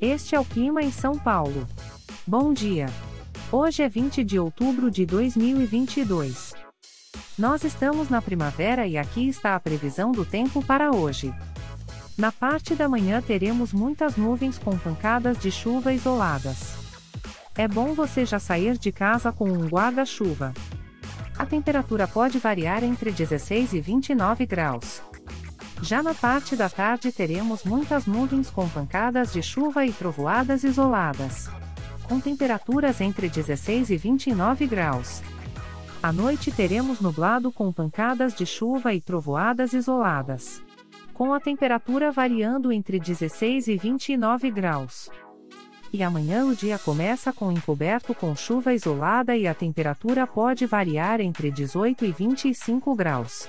Este é o clima em São Paulo. Bom dia. Hoje é 20 de outubro de 2022. Nós estamos na primavera e aqui está a previsão do tempo para hoje. Na parte da manhã teremos muitas nuvens com pancadas de chuva isoladas. É bom você já sair de casa com um guarda-chuva. A temperatura pode variar entre 16 e 29 graus. Já na parte da tarde teremos muitas nuvens com pancadas de chuva e trovoadas isoladas. Com temperaturas entre 16 e 29 graus. À noite teremos nublado com pancadas de chuva e trovoadas isoladas. Com a temperatura variando entre 16 e 29 graus. E amanhã o dia começa com encoberto com chuva isolada e a temperatura pode variar entre 18 e 25 graus.